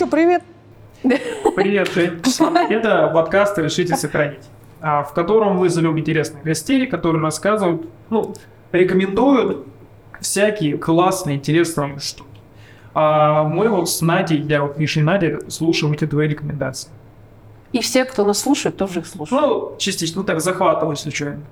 что, привет. Привет, Жень. Это подкаст «Решите сохранить», а, в котором мы зовем интересных гостей, которые рассказывают, ну, рекомендуют всякие классные, интересные штуки. А мы вот с Надей, я вот Миша и Надя, слушаем эти твои рекомендации. И все, кто нас слушает, тоже их слушают. Ну, частично, ну так, захватываю случайно.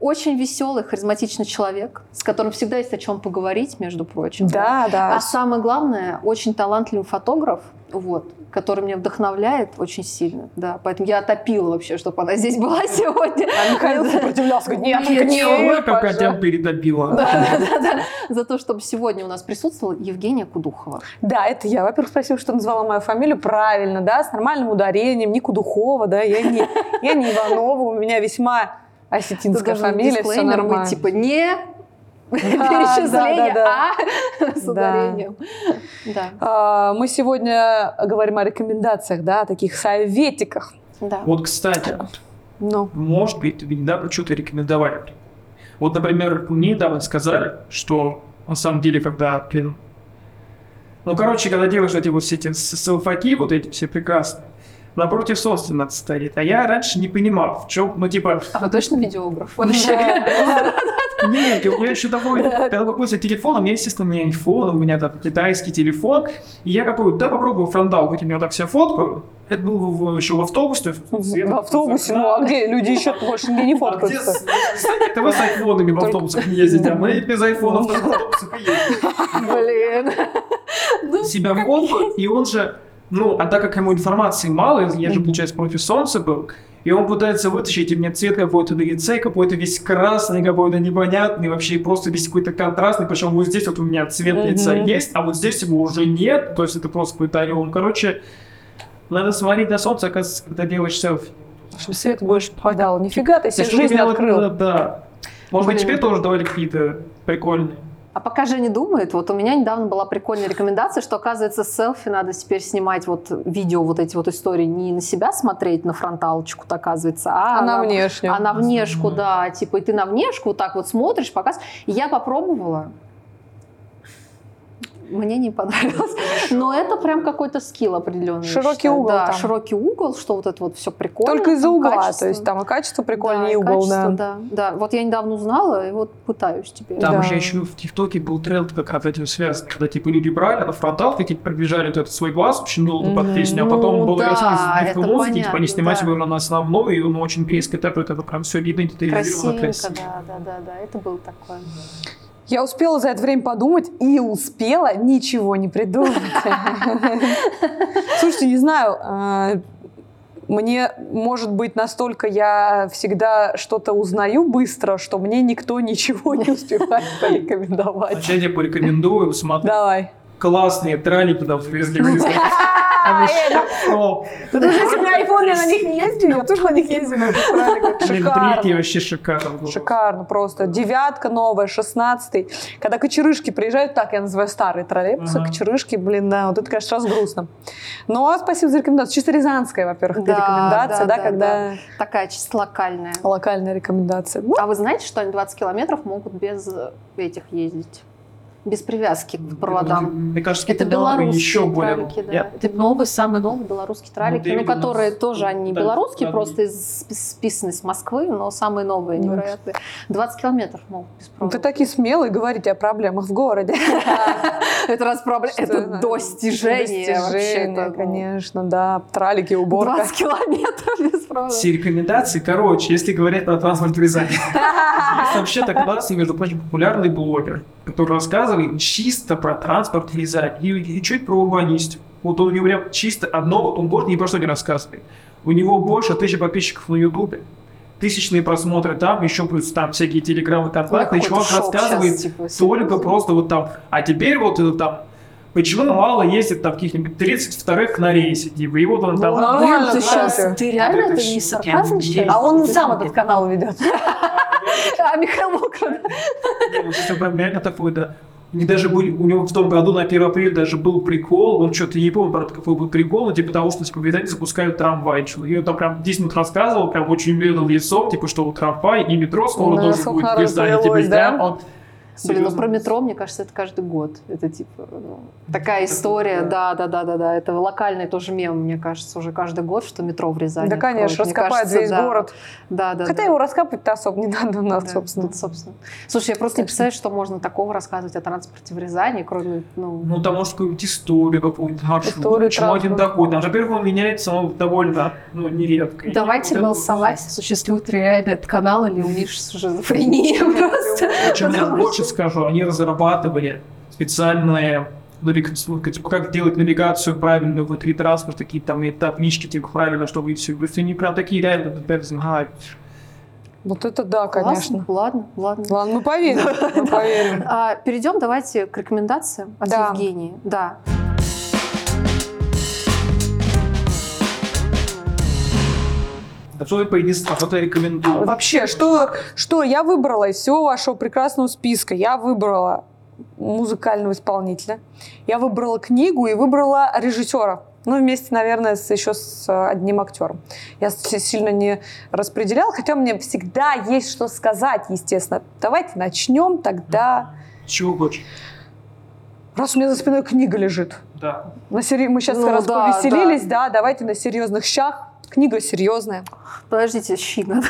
Очень веселый, харизматичный человек, с которым всегда есть о чем поговорить, между прочим. Да, да. А самое главное, очень талантливый фотограф, вот, который меня вдохновляет очень сильно, да. Поэтому я отопила вообще, чтобы она здесь была сегодня. А Михаил сопротивлялся, говорит, нет, Нет, только нет, как пожалуйста». хотя передобила. Да, да, да. За то, чтобы сегодня у нас присутствовала Евгения Кудухова. Да, это я. Во-первых, спасибо, что назвала мою фамилию правильно, да, с нормальным ударением, не Кудухова, да, я не, я не Иванова, у меня весьма осетинская фамилия, все нормально. быть, типа, не перечисление, да. а с Да. ударением. Да, А, Мы сегодня говорим о рекомендациях, да, о таких советиках. да. Вот, кстати, Ну, может быть, недавно что-то рекомендовали. Вот, например, мне недавно сказали, что на самом деле, когда, ну, короче, когда делаешь эти вот все эти селфаки, вот эти все прекрасные, напротив солнца надо стоит. А я раньше не понимал, в чем, ну, типа, А вы точно видеограф? Вообще. Нет, у меня еще такой, когда какой-то телефон, у меня, естественно, у меня iPhone, у меня там китайский телефон, и я какой, да, попробую фронтал, вот у меня так все фоткаю. Это было в- еще в автобусе. в автобусе, ну, а где люди еще больше не А фоткаются? это вы с айфонами в автобусах не ездите, а мы без айфонов в автобусах и ездим. Блин. Себя фоткают, и он же, ну, а так как ему информации мало, я же, получается, против солнца был, и он пытается вытащить, и мне цвет какой-то на лице, какой-то весь красный, какой-то непонятный, вообще просто весь какой-то контрастный, причем вот здесь вот у меня цвет лица есть, а вот здесь его уже нет, то есть это просто какой-то орел. Короче, надо смотреть на солнце, оказывается, когда делаешь селфи. Чтобы свет больше попадал. Нифига ты себе Если жизнь меня вот, открыл. Да. Может быть, тебе тоже давали какие-то прикольные. А пока Женя думает, вот у меня недавно была прикольная рекомендация, что, оказывается, селфи надо теперь снимать вот видео, вот эти вот истории, не на себя смотреть, на фронталочку, оказывается, а, А на внешнюю. А на внешку, да, типа, и ты на внешку вот так вот смотришь, показываешь. И я попробовала, мне не понравилось. Но это прям какой-то скилл определенный. Широкий считаю. угол Да, там. широкий угол, что вот это вот все прикольно. Только из-за угла, качество. то есть там и качество прикольнее, Да, и угол, качество, да. да. Да, вот я недавно узнала, и вот пытаюсь теперь. Там Да. же еще в ТикТоке был тренд как раз этим связан, когда типа люди брали на фронтал, какие-то пробежали вот этот свой глаз очень долго под Мгм. песню, а Ну потом был да, резкий это музыки, типа не снимать да. его на основной, и он очень близко так вот это прям все видно, детализировано, Красивенько, да, да, да, да, это было такое. Я успела за это время подумать и успела ничего не придумать. Слушайте, не знаю, э, мне, может быть, настолько я всегда что-то узнаю быстро, что мне никто ничего не успевает порекомендовать. Вообще я порекомендую, смотри, Давай. классные тралики там привезли. А вы что? Потому что если у меня iPhone, я на них не ездила, я тоже на них ездила. Шикарно. вообще шикарно. Шикарно просто. Девятка новая, шестнадцатый. Когда кочерышки приезжают, так я называю старые троллейбусы, кочерышки, блин, да, вот это, конечно, сразу грустно. Но спасибо за рекомендацию. Чисто рязанская, во-первых, Да, рекомендация, да, да, да, когда Такая чисто локальная. локальная рекомендация. Ну, А вы знаете, что они 20 километров могут без этих ездить? Без привязки к проводам. Мне кажется, Это белорусские еще более... тралики, да. Я- Это новые, самые новые белорусские тралики, Ну, ну, которые с- тоже, они да, белорусские, да, просто из, спи- списаны с Москвы, но самые новые, Ну, невероятные. 20 километров могут без вы провода. такие смелые говорите о проблемах в городе. Это раз проблема, это достижение вообще. Ну, конечно, да. Тралики, уборка. 20 километров без провода. Все рекомендации, короче, если говорить про транспорт в Рязани. Вообще-то классный, между прочим, популярный блогер, который рассказывает чисто про транспорт в Рязани и, и чуть про урбанистику. Вот он у него прям чисто одно, вот он город ни про что не рассказывает. У него больше тысячи подписчиков на Ютубе. Тысячные просмотры там, еще плюс там всякие телеграммы, контакты. И чувак рассказывает щас, типа, только просто вот там. А теперь вот это там Почему мало ездит там каких-нибудь 32-х на рейсе, типа, и вот он там... Ну, нормально, ты кстати. сейчас, ты реально Это не сарказм. А он сам этот канал ведет. А Михаил Мокро, да? Не, такой, да. У них даже были, у него в том году на 1 апреля даже был прикол, он что-то не помню, правда, какой был прикол, но типа того, что типа в Британии запускают трамвай. И он там прям 10 минут рассказывал, прям очень уверенным лицом, типа, что вот трамвай и метро скоро Да, тоже будет в Британии. Типа, да? прям он Блин, ну Серьезно? про метро, мне кажется, это каждый год. Это типа ну, такая Это история, да. да, да, да, да, да. Это локальный тоже мем, мне кажется, уже каждый год, что метро в Рязани. Да, конечно, раскопают весь да. город. Да, да. Хотя да. его раскапывать-то особо не надо у нас, Да, собственно. тут, собственно. Слушай, я просто не представляю, что можно такого рассказывать о транспорте в Рязани, кроме, ну, Ну, там может какую-нибудь историю, какую-нибудь маршрут. Историю Почему один такой? Там, во-первых, он меняется он довольно ну, нередко. Давайте голосовать, существует реально этот канал или у них шизофрения просто. Больше скажу, они разрабатывали специальные навигацию, как делать навигацию правильно внутри транспорта, какие там таблички, типа, правильно, чтобы все. Если они прям такие реально знают. Вот это да, Классно. конечно. Ладно, ладно. Ладно, мы поверим, мы поверим. А, перейдем давайте к рекомендациям от Да. Евгении. Да. А единству, что ты рекомендую? Вообще, что, что я выбрала из всего вашего прекрасного списка? Я выбрала музыкального исполнителя, я выбрала книгу и выбрала режиссера. Ну, вместе, наверное, с, еще с э, одним актером. Я сильно не распределяла, хотя мне всегда есть что сказать, естественно. Давайте начнем тогда. Чего хочешь? Раз у меня за спиной книга лежит. Да. На сери- Мы сейчас Ну раз да, повеселились, да. давайте на серьезных щах. Книга серьезная. Подождите, щи надо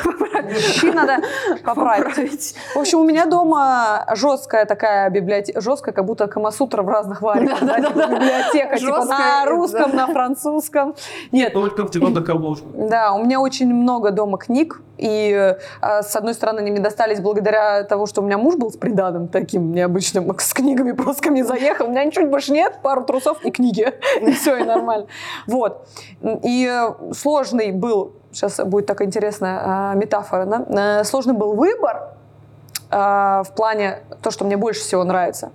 Щи надо поправить. поправить. В общем, у меня дома жесткая такая библиотека, жесткая, как будто Камасутра в разных вариках. да, типа библиотека, типа на Жесткая, русском, да. на французском. Нет, Только в тебя доковложку. да, у меня очень много дома книг, и э, с одной стороны они мне достались благодаря тому, что у меня муж был с приданым таким необычным, с книгами просто ко мне заехал, у меня ничего больше нет, пару трусов и книги, и все, и нормально. Вот. И э, сложный был, сейчас будет такая интересная э, метафора, да? Э, сложный был выбор, э, в плане то, что мне больше всего нравится.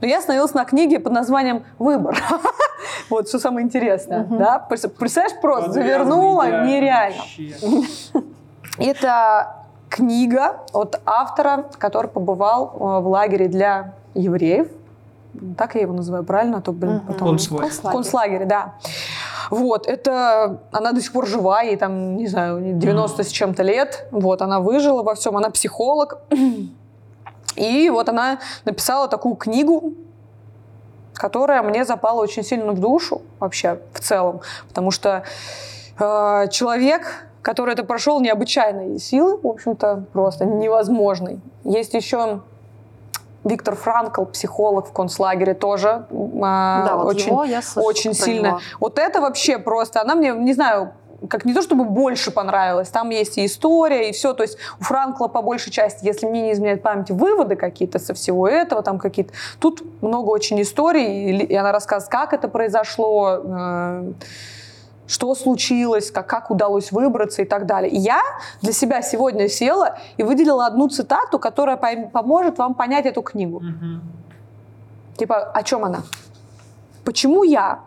Но я остановилась на книге под названием «Выбор». Вот, что самое интересное. Да? Представляешь, просто завернула нереально. Это книга от автора, который побывал э, в лагере для евреев. Так я его называю, правильно? А то, блин, Мгм. потом... Концлагерь. В концлагере, да. Вот, это... Она до сих пор жива, ей там, не знаю, 90 с чем-то лет. Вот, она выжила во всем, она психолог. И вот она написала такую книгу, которая мне запала очень сильно в душу вообще в целом, потому что э, человек, который это прошел, необычайной силы, в общем-то, просто невозможный. Есть еще Виктор Франкл, психолог в концлагере, тоже э, Да, вот очень, его я слышала очень сильно. него. Вот это вообще просто, она мне, не знаю, как не то чтобы больше понравилось, там есть и история, и все. То есть у Франкла по большей части, если мне не изменяет память, выводы какие-то со всего этого, там какие-то. Тут много очень историй, и, и она рассказывает, как это произошло, э, что случилось, как, как удалось выбраться и так далее. И я для себя сегодня села и выделила одну цитату, которая поможет вам понять эту книгу. Типа, о чем она? Почему я?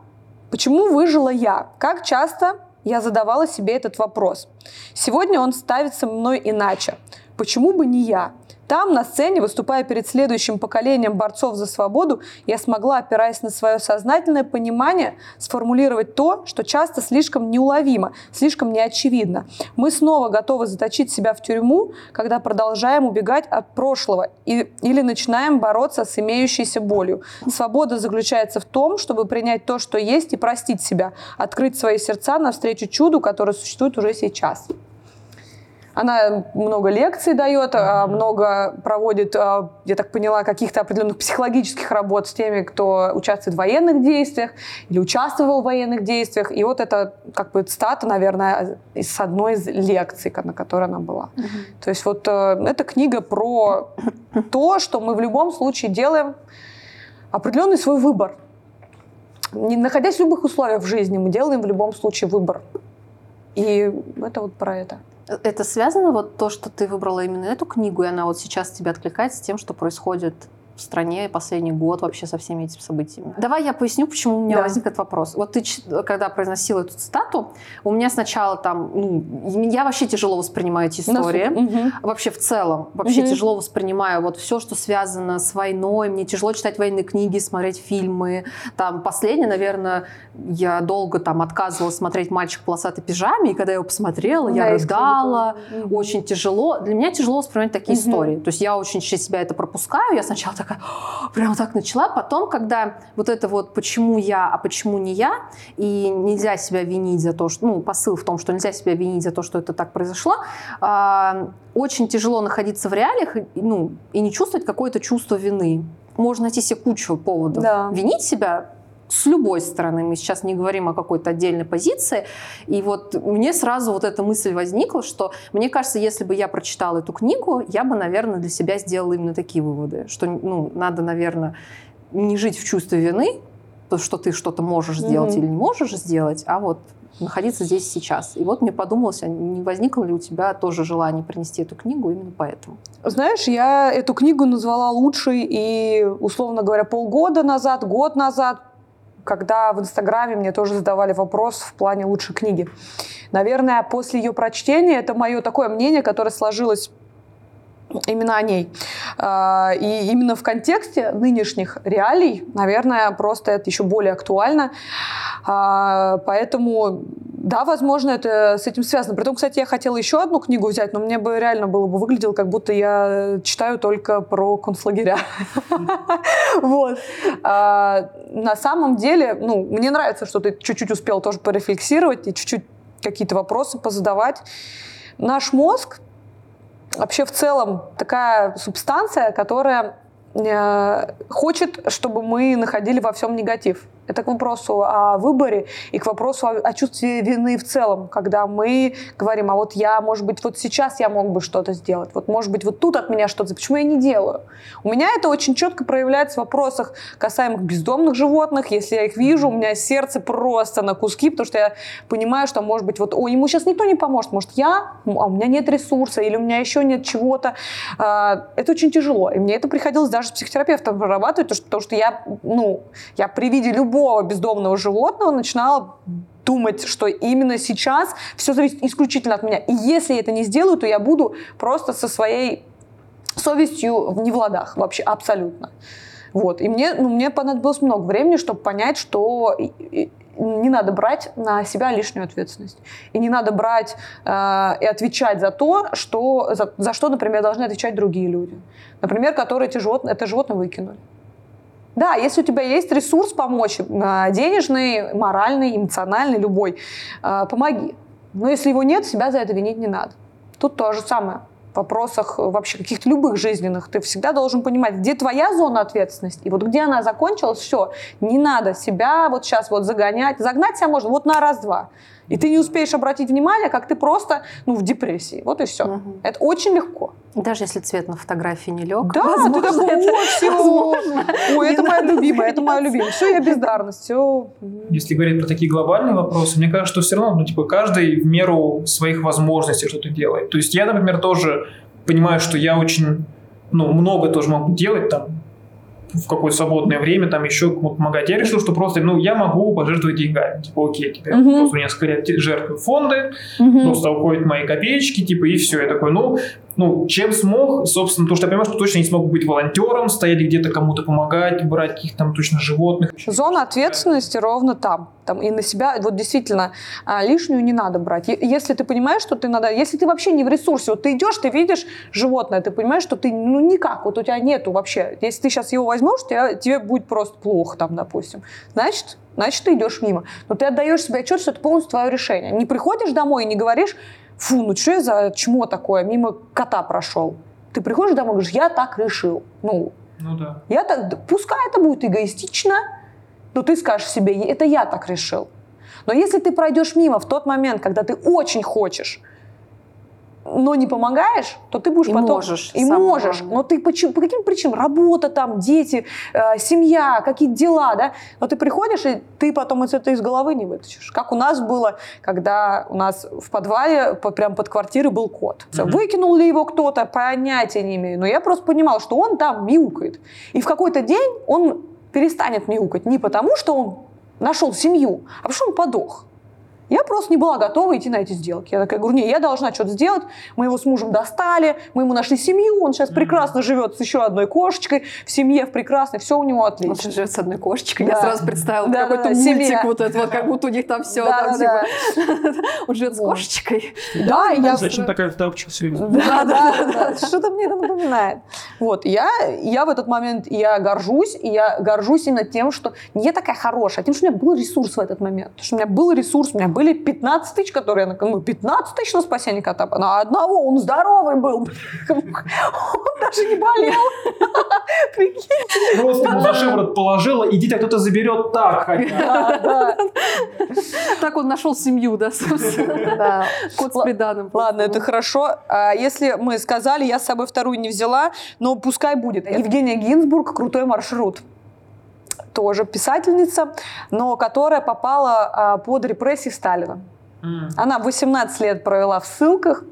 Почему выжила я? Как часто я задавала себе этот вопрос? Сегодня он ставится мной иначе. Почему бы не я? Там, на сцене, выступая перед следующим поколением борцов за свободу, я смогла, опираясь на свое сознательное понимание, сформулировать то, что часто слишком неуловимо, слишком неочевидно. Мы снова готовы заточить себя в тюрьму, когда продолжаем убегать от прошлого и, или начинаем бороться с имеющейся болью. Свобода заключается в том, чтобы принять то, что есть, и простить себя, открыть свои сердца навстречу чуду, которое существует уже сейчас. Она много лекций дает, а, много проводит, а, я так поняла, каких-то определенных психологических работ с теми, кто участвует в военных действиях или участвовал в военных действиях. И вот это как бы цитата, наверное, с одной из лекций, на которой она была. То есть вот э, эта книга про то, что мы в любом случае делаем определенный свой выбор. Не находясь в любых условиях в жизни, мы делаем в любом случае выбор. И это вот про это. Это связано вот то, что ты выбрала именно эту книгу, и она вот сейчас тебе откликается с тем, что происходит в стране последний год вообще со всеми этими событиями. Давай я поясню, почему у меня Да. возник этот вопрос. Вот ты, когда произносила эту цитату, у меня сначала там, ну, я вообще тяжело воспринимаю эти истории. Мгм. Вообще в целом, вообще Мгм. тяжело воспринимаю вот все, что связано с войной. Мне тяжело читать военные книги, смотреть фильмы. Там последнее, наверное, я долго там отказывалась смотреть «Мальчик в полосатой пижаме», и когда я его посмотрела, я Да, есть рыдала. Мгм. Очень тяжело. Для меня тяжело воспринимать такие Мгм. истории. То есть я очень через себя это пропускаю. Я сначала такая, прям так начала. Потом, когда вот это вот «почему я, а почему не я?» и нельзя себя винить за то, что... Ну, посыл в том, что нельзя себя винить за то, что это так произошло. а, очень тяжело находиться в реалиях ну, и не чувствовать какое-то чувство вины. Можно найти себе кучу поводов. Да. Винить себя с любой стороны. Мы сейчас не говорим о какой-то отдельной позиции. И вот мне сразу вот эта мысль возникла, что мне кажется, если бы я прочитала эту книгу, я бы, наверное, для себя сделала именно такие выводы, что ну, надо, наверное, не жить в чувстве вины, то, что ты что-то можешь сделать Мгм. или не можешь сделать, а вот находиться здесь сейчас. И вот мне подумалось, а не возникло ли у тебя тоже желание принести эту книгу именно поэтому? Знаешь, я эту книгу назвала лучшей и, условно говоря, полгода назад, год назад, когда в Инстаграме мне тоже задавали вопрос в плане лучшей книги. Наверное, после ее прочтения это мое такое мнение, которое сложилось именно о ней. А, И именно в контексте нынешних реалий, наверное, просто это еще более актуально. А, Поэтому, да, возможно, это с этим связано. Притом, кстати, я хотела еще одну книгу взять, но мне бы реально было бы выглядело, как будто я читаю только про концлагеря. Вот. А, На самом деле, ну, мне нравится, что ты чуть-чуть успел тоже порефлексировать и чуть-чуть какие-то вопросы позадавать. Наш мозг вообще в целом такая субстанция, которая э, хочет, чтобы мы находили во всем негатив. Это к вопросу о выборе и к вопросу о, о чувстве вины в целом, когда мы говорим, а вот я, может быть, вот сейчас я мог бы что-то сделать, вот может быть вот тут от меня что-то, почему я не делаю? У меня это очень четко проявляется в вопросах касаемых бездомных животных, если я их вижу, у меня сердце просто на куски, потому что я понимаю, что, может быть, вот, о, ему сейчас никто не поможет, может, я, а у меня нет ресурса, или у меня еще нет чего-то. А, Это очень тяжело, и мне это приходилось даже с психотерапевтом прорабатывать, потому что, потому что я, ну, я при виде любого бездомного животного начинала думать, что именно сейчас все зависит исключительно от меня. И если я это не сделаю, то я буду просто со своей совестью не в ладах вообще абсолютно. Вот. И мне, ну, мне понадобилось много времени, чтобы понять, что не надо брать на себя лишнюю ответственность. И не надо брать э, и отвечать за то, что, за, за что, например, должны отвечать другие люди. Например, которые эти животные, это животное выкинули. Да, если у тебя есть ресурс помочь, э, денежный, моральный, эмоциональный, любой, э, помоги. Но если его нет, себя за это винить не надо. Тут то же самое. В вопросах э, вообще каких-то любых жизненных ты всегда должен понимать, где твоя зона ответственности, и вот где она закончилась, все. Не надо себя вот сейчас вот загонять. Загнать себя можно вот на раз-два. И ты не успеешь обратить внимание, как ты просто ну, в депрессии. Вот и все. Мгм. Это очень легко. Даже если цвет на фотографии не лег. Да, возможно, ты такой, это- все. возможно, Ой, не это моя любимая, это моя любимая. Все, я бездарность, все. Если говорить про такие глобальные вопросы, мне кажется, что все равно, ну, типа, каждый в меру своих возможностей что-то делает. То есть я, например, тоже понимаю, что я очень, ну, много тоже могу делать там в какое-то свободное время, там еще кому-то помогать. Я решил, что просто, ну, я могу пожертвовать деньгами. Типа, окей, я Мгм. просто несколько лет жертвую в фонды, просто уходят мои копеечки, типа, и все. Я такой, ну, ну, чем смог, собственно, то, что я понимаю, что точно не смог быть волонтером, стоять где-то кому-то помогать, брать каких-то там точно животных. Зона ответственности ровно там. там. И на себя, вот действительно, а, лишнюю не надо брать. Если ты понимаешь, что ты надо... Если ты вообще не в ресурсе, вот ты идешь, ты видишь животное, ты понимаешь, что ты, ну, никак, вот у тебя нету вообще. Если ты сейчас его возьмешь, тебя, тебе будет просто плохо там, допустим. Значит, значит, ты идешь мимо. Но ты отдаешь себе отчет, что это полностью твое решение. Не приходишь домой и не говоришь, фу, ну что за чмо такое, мимо кота прошел. Ты приходишь домой и говоришь, я так решил. Ну, Ну да. я так, пускай это будет эгоистично, но ты скажешь себе, это я так решил. Но если ты пройдешь мимо в тот момент, когда ты очень хочешь но не помогаешь, то ты будешь И потом... можешь, И самое можешь. Но ты почему, по каким причинам? Работа там, дети, э, семья, какие-то дела, да? Но ты приходишь, и ты потом из это из головы не вытащишь. Как у нас было, когда у нас в подвале, по- прям под квартирой был кот. Всё, Мгм. Выкинул ли его кто-то, понятия не имею. Но я просто понимала, что он там мяукает. И в какой-то день он перестанет мяукать не потому, что он нашел семью, а потому что он подох. Я просто не была готова идти на эти сделки. Я такая говорю, не, я должна что-то сделать. Мы его с мужем достали, мы ему нашли семью, он сейчас прекрасно живет с еще одной кошечкой, в семье в прекрасной, все у него Он отлично. же живет с одной кошечкой. Да. Я сразу представила Да, какой-то да, да, мультик, семья. вот этот вот, как будто у них там все, Да, там, да, типа, он живет с кошечкой. Да, и я... Зачем такая втапчик все Да, да, да, что-то мне это напоминает. Вот, я, я в этот момент, я горжусь, и я горжусь именно тем, что не я такая хорошая, а тем, что у меня был ресурс в этот момент. Потому что у меня был ресурс, у меня были 15 тысяч, которые я, на- ну, 15 тысяч на спасение кота, на одного, он здоровый был. Он даже не болел. Прикинь. Просто ему за шиворот положила, иди, тебя кто-то заберет так. Так он нашел семью, да, собственно. Кот с приданым. Ладно, это хорошо. А если мы сказали, я с собой вторую не взяла, но пускай будет. Евгения Гинзбург «Крутой маршрут». Тоже писательница, но которая попала а, под репрессии Сталина. Она 18 лет провела в ссылках.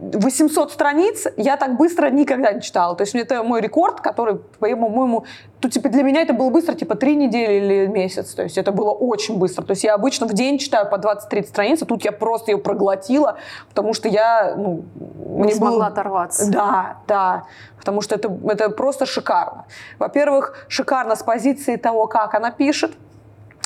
А, 800 страниц я так быстро никогда не читала. То есть это мой рекорд, который, по-моему, тут типа для меня это было быстро, типа три недели или месяц. То есть это было очень быстро. То есть я обычно в день читаю по 20-30 страниц, а тут я просто ее проглотила, потому что я, ну, Не мне смогла было- оторваться. да, да, потому что это, это просто шикарно. Во-первых, шикарно с позиции того, как она пишет.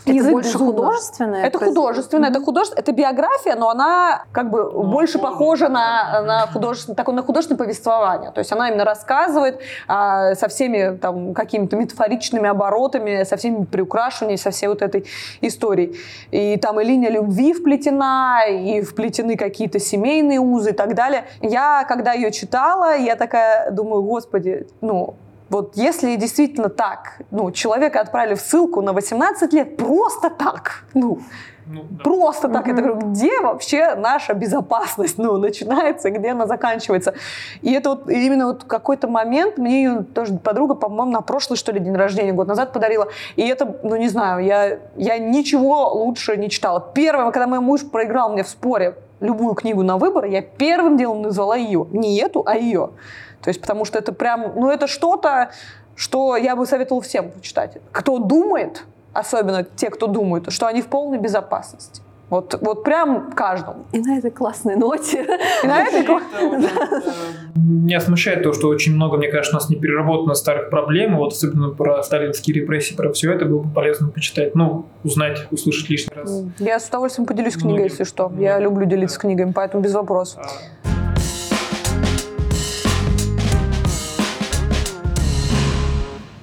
Это Язык больше художественное? Это произведение? художественно, это художественно, это биография, но она как бы больше форма, похожа на, на художественное, такое, на художественное повествование. То есть она именно рассказывает а, со всеми там какими-то метафоричными оборотами, со всеми приукрашиваниями, со всей вот этой историей. И там и линия любви вплетена, и вплетены какие-то семейные узы и так далее. Я, когда ее читала, я такая думаю, господи, ну, вот если действительно так, ну, человека отправили в ссылку на 18 лет просто так, ну, Ну, да. Просто так. Я говорю, где вообще наша безопасность ну, начинается, и где она заканчивается? И это вот именно вот какой-то момент, мне ее тоже подруга, по-моему, на прошлый, что ли, день рождения, год назад подарила. И это, ну не знаю, я, я ничего лучше не читала. Первое, когда мой муж проиграл мне в споре любую книгу на выбор, я первым делом назвала ее. Не эту, а ее. То есть потому что это прям, ну это что-то, что я бы советовала всем почитать. Кто думает, особенно те, кто думают, что они в полной безопасности. Вот, вот прям каждому. И на этой классной ноте. И на этой ко- Меня смущает то, что очень много, мне кажется, у нас не переработано старых проблем, вот особенно про сталинские репрессии, про все это было бы полезно почитать, ну, узнать, услышать лишний раз. Я с удовольствием поделюсь книгой, если что. Я Многим. люблю делиться книгами, поэтому без вопросов.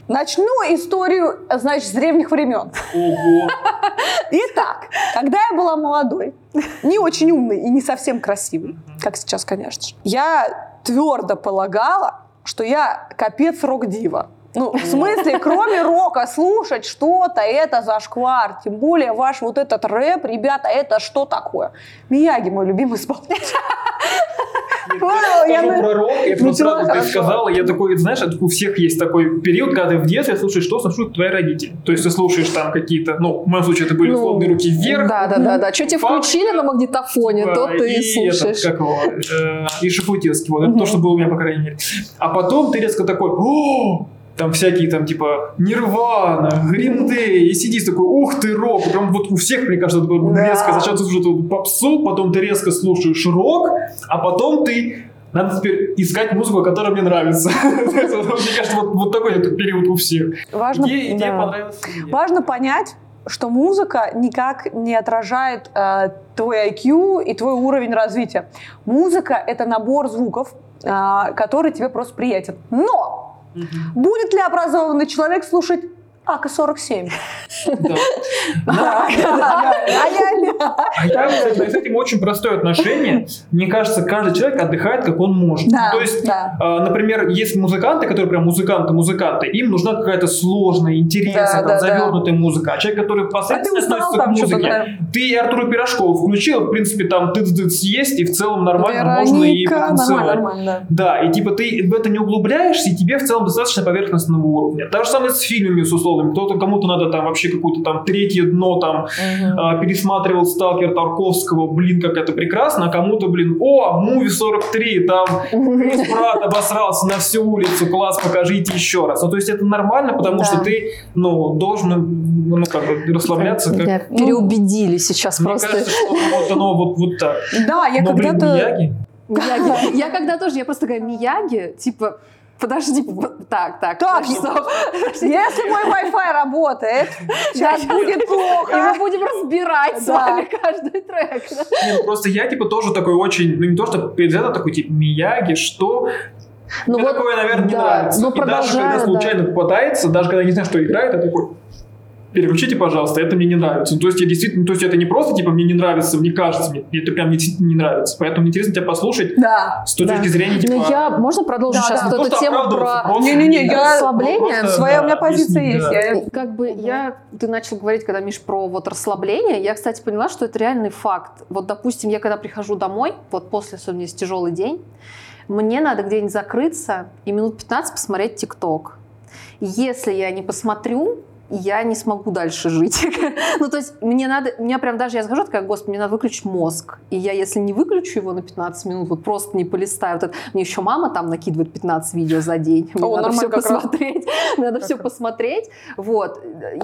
Начну историю, значит, с древних времен. Ого! Итак, когда я была молодой, не очень умной и не совсем красивой, как сейчас, конечно же, я твердо полагала, что я капец рок-дива. Ну, в смысле, кроме рока, слушать что-то, это зашквар. Тем более ваш вот этот рэп, ребята, это что такое? Мияги, мой любимый исполнитель. Я про рок, я просто сразу ты сказала, я такой, знаешь, у всех есть такой период, когда ты в детстве слушаешь, что слушают твои родители. То есть ты слушаешь там какие-то, ну, в моем случае это были Ну, «Холодные руки вверх», Да, да, да, да. Что тебе включили на магнитофоне, то Да, ты и слушаешь. Э, и Шафутинский. Вот это то, что было у меня, по крайней мере. А потом ты резко такой, о, там всякие там типа Нирвана, Гриндей, и сидишь такой, ух ты, рок. Прям вот у всех, мне кажется, Да. резко. Сначала ты слушаешь эту попсу, потом ты резко слушаешь рок, а потом ты надо теперь искать музыку, которая мне нравится. Мне кажется, вот, вот такой вот период у всех. Важно понять, что музыка никак не отражает э, твой IQ и твой уровень развития. Музыка — это набор звуков, э, который тебе просто приятен. Но Будет ли образованный человек слушать АК-47. Да. А я А с этим очень простое отношение. Мне кажется, каждый человек отдыхает, как он может. То есть, а, например, есть музыканты, которые прям музыканты-музыканты, им нужна какая-то сложная, интересная, завернутая музыка. А человек, который А ты посредственно устал относится к музыке, ты Артура Пирожкова включил, в принципе, там тыц-дыц есть, и в целом нормально можно и потанцевать. Да, и типа ты в это не углубляешься, и тебе в целом достаточно поверхностного уровня. То же самое с фильмами с условными. Кто-то, кому-то надо там вообще какое-то там третье дно там да. а, пересматривал Сталкер Тарковского, блин, как это прекрасно, а кому-то, блин, о, Муви 43, там Крис Прат обосрался на всю улицу, класс, покажите еще раз. Ну, то есть это нормально, потому Да. что ты, ну, должен, ну, как бы расслабляться. Как... Меня переубедили сейчас Мне просто. кажется, что вот оно вот, вот так. Да, я Но, блин, когда-то... Мияги, Мияги. Я когда тоже, я просто такая, Мияги, типа, подожди, так, так, Так. Если мой Wi-Fi работает, сейчас будет И плохо. мы будем разбирать с Да. вами каждый трек. да. Не, ну, просто я, типа, тоже такой очень, ну, не то, что предвзято, такой, типа, Мияги, что? Ну Мне вот, такое, наверное, не да, нравится. И даже когда случайно попадается, даже когда не знаю, что играет, я такой, переключите, пожалуйста, это мне не нравится. Ну, то есть я действительно, то есть это не просто, типа, мне не нравится, мне кажется, мне это прям действительно не нравится. Поэтому мне интересно тебя послушать Да. с той Да. точки зрения, типа... Ну, я, можно продолжить Да, сейчас да. вот не эту тему про... Не-не-не, я- расслабление. просто, Своя у меня да, позиция есть. да. Я- Как бы я, ты начал говорить, когда Миш про вот расслабление, я, кстати, поняла, что это реальный факт. Вот, допустим, я когда прихожу домой, вот после, особенно если тяжелый день, мне надо где-нибудь закрыться и минут 15 посмотреть ТикТок. Если я не посмотрю, я не смогу дальше жить. ну, то есть мне надо, меня прям даже, я скажу, такая, господи, мне надо выключить мозг. И я, если не выключу его на 15 минут, вот просто не полистаю, вот это, мне еще мама там накидывает 15 видео за день, мне О, надо все посмотреть, надо все посмотреть, вот,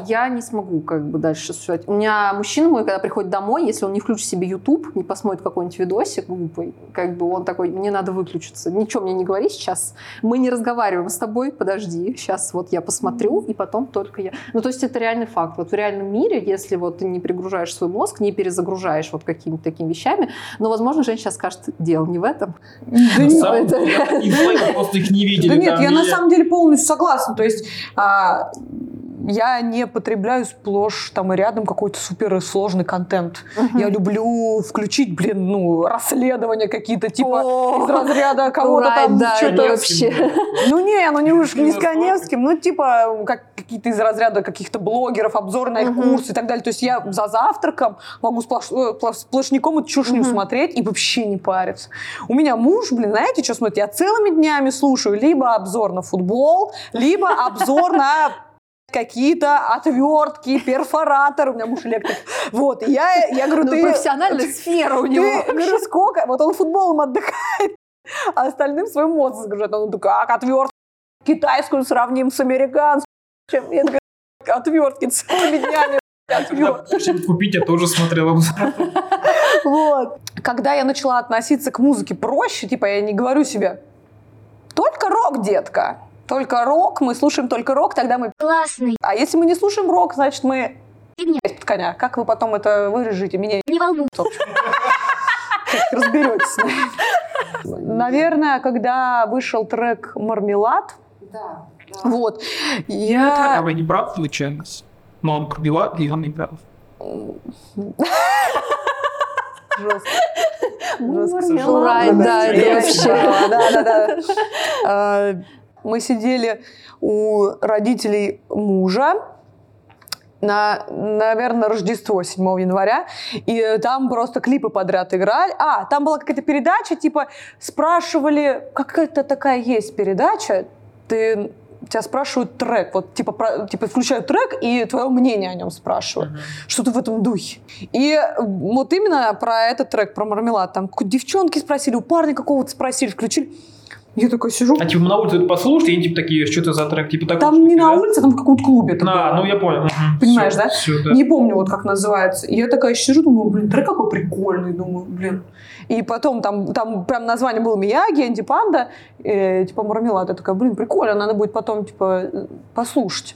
я не смогу как бы дальше существовать. У меня мужчина мой, когда приходит домой, если он не включит себе YouTube, не посмотрит какой-нибудь видосик глупый, как бы он такой, мне надо выключиться, ничего мне не говори сейчас, мы не разговариваем с тобой, подожди, сейчас вот я посмотрю, и потом только я. Ну, то есть это реальный факт. Вот в реальном мире, если вот ты не перегружаешь свой мозг, не перезагружаешь вот какими-то такими вещами, но, возможно, женщина сейчас скажет, дело не в этом. Да нет, самом это- я просто их не видели. Да нет, я на самом деле полностью согласна. То есть а, я не потребляю сплошь там и рядом какой-то супер сложный контент. Я люблю включить, блин, ну, расследования какие-то, типа О, из разряда кого-то Right, там да, что-то... это вообще. Ну не, ну не уж Не не с. Коневским, ну типа как какие-то из разряда каких-то блогеров, обзоры на их Мгм. курсы и так далее. То есть я за завтраком могу сплош- э, сплошняком эту чушню Мгм. смотреть и вообще не париться. У меня муж, блин, знаете, что смотрит? Я целыми днями слушаю либо обзор на футбол, либо обзор на какие-то отвертки, перфораторы. У меня муж электрик. Вот, и я, я говорю, Ну, ты... профессиональная сфера у него. Ты, говорю, сколько? Вот он футболом отдыхает, а остальным свой мозг загружает. Он такой, как отвертку китайскую сравним с американской? Чем? Я такая, отвертки целыми днями. Отвертки. чем купить, я тоже смотрел обзор. Вот. Когда я начала относиться к музыке проще, типа я не говорю себе, только рок, детка. Только рок, мы слушаем только рок, тогда мы... Классный. А если мы не слушаем рок, значит мы... Фигня. под коня. Как вы потом это выражите? Меня Не волнуй. как разберетесь. Наверное, когда вышел трек «Мармелад», Да, вот, А я... вы не прав, случайность? Но он пробивал, и он не прав. Жестко. Да, Я вообще. Да, да, да. Мы сидели у родителей мужа на, наверное, Рождество 7 января, и там просто клипы подряд играли. А, там была какая-то передача, типа, спрашивали, какая-то такая есть передача, ты тебя спрашивают трек, вот типа, про- типа включают трек и твое мнение о нем спрашивают. Что-то в этом духе. И вот именно про этот трек, про мармелад, там девчонки спросили, у парня какого-то спросили, включили. Я такой сижу, А типа на улице это послушать, и они типа такие, что это за трек, типа такой. там не на улице, там в каком-то клубе. было. ну я понял. Понимаешь, да? да? Не помню, вот как называется. И я такая сижу, думаю, блин, трек какой прикольный, думаю, блин. И потом там, там прям название было Мияги, Энди Панда, э, типа Мармелад. Я такая, блин, прикольно, надо будет потом, типа, э, послушать.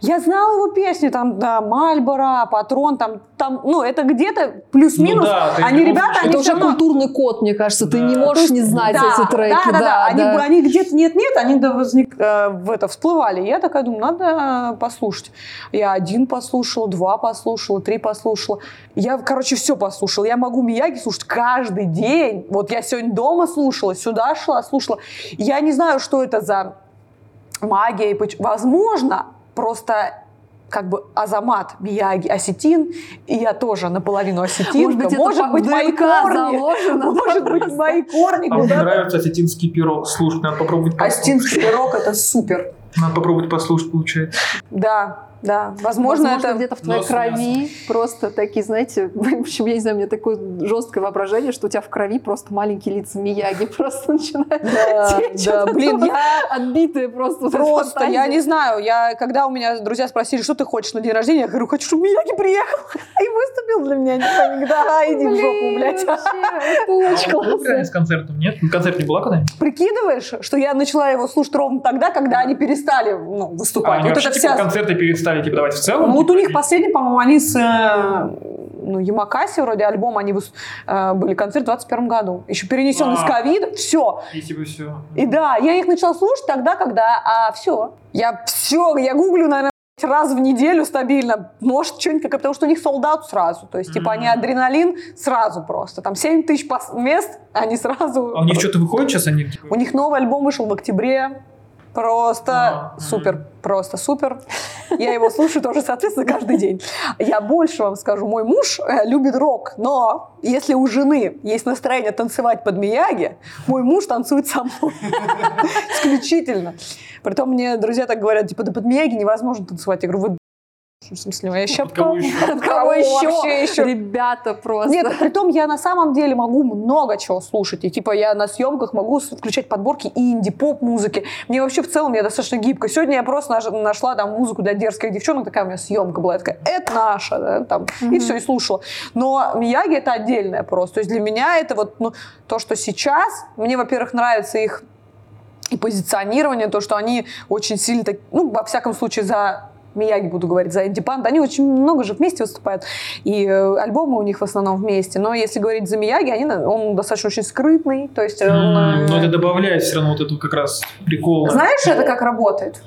Я знала его песни, там, да, Мальбора, Патрон, там, там, ну, это где-то плюс-минус. Ну да, они, ребята, они Это всё уже равно- культурный код, мне кажется. Ты Да. не можешь есть, не знать да, эти треки. Да, да, да. Они, да. они где-то нет-нет, они да, возник, э, в это всплывали. Я такая думаю, надо послушать. Я один послушала, два послушала, три послушала. Я, короче, все послушала. Я могу Мияги слушать каждый день. Вот я сегодня дома слушала, сюда шла, слушала. Я не знаю, что это за магия. Возможно, просто как бы Азамат, Мияги, осетин, и я тоже наполовину осетинка. Может быть, это по мои корни. заложено. Может быть, мои корни А мне нравится осетинский пирог. Слушай, надо попробовать послушать. Осетинский пирог это супер. Надо попробовать послушать, получается. Да, да. Возможно, Возможно, это... где-то в твоей нос крови просто такие, знаете, в общем, я не знаю, у меня такое жесткое воображение, что у тебя в крови просто маленькие лица Мияги просто начинают Да, течь. да, блин, я Отбитые просто. просто, я не знаю, я, когда у меня друзья спросили, что ты хочешь на день рождения, я говорю, хочу, чтобы Мияги приехал и выступил для меня. Они Да, иди в жопу, блядь. это очень классно. с концертом, нет? На концерт не была когда-нибудь? Прикидываешь, что я начала его слушать ровно тогда, когда они перестали ну, А, выступать. они вот вообще, это типа, вся... концерты перестали, типа, давать в целом? Ну, вот у типа, них последний, по-моему, они с э, ну, Ямакаси вроде альбом, они э, были концерт в 21 году. Еще перенесен из А. ковида, все. И типа все. И да, я их начала слушать тогда, когда, а все. Я все, я гуглю, наверное, раз в неделю стабильно. Может, что-нибудь, как- потому что у них солдат сразу. То есть, типа, они адреналин сразу просто. Там 7 тысяч мест, они сразу... А у них что-то выходит сейчас? Они, типа, У них новый альбом вышел в октябре. Просто А, супер, просто супер. Я его слушаю тоже, соответственно, каждый день. Я больше вам скажу, мой муж э, любит рок, но если у жены есть настроение танцевать под Мияги, мой муж танцует со мной. Исключительно. Притом мне друзья так говорят, типа, да под Мияги невозможно танцевать. Я говорю, вы в смысле, я еще Под кого еще? От кого еще? Ребята просто. Нет, при том я на самом деле могу много чего слушать. И типа я на съемках могу включать подборки инди-поп музыки. Мне вообще в целом я достаточно гибко. Сегодня я просто наш- нашла там музыку для дерзких девчонок, такая у меня съемка была. Я такая, это наша, да, там, и Мгм. все, и слушала. Но Мияги это отдельное просто. То есть для меня это вот ну, то, что сейчас, мне, во-первых, нравится их и позиционирование, то, что они очень сильно, так, ну, во всяком случае, за Мияги буду говорить, за инди-панд, они очень много же вместе выступают, и э, альбомы у них в основном вместе, но если говорить за Мияги, они, он достаточно очень скрытный, то есть... он, М, э, Но это добавляет все равно вот эту как раз прикол. Знаешь, это как работает?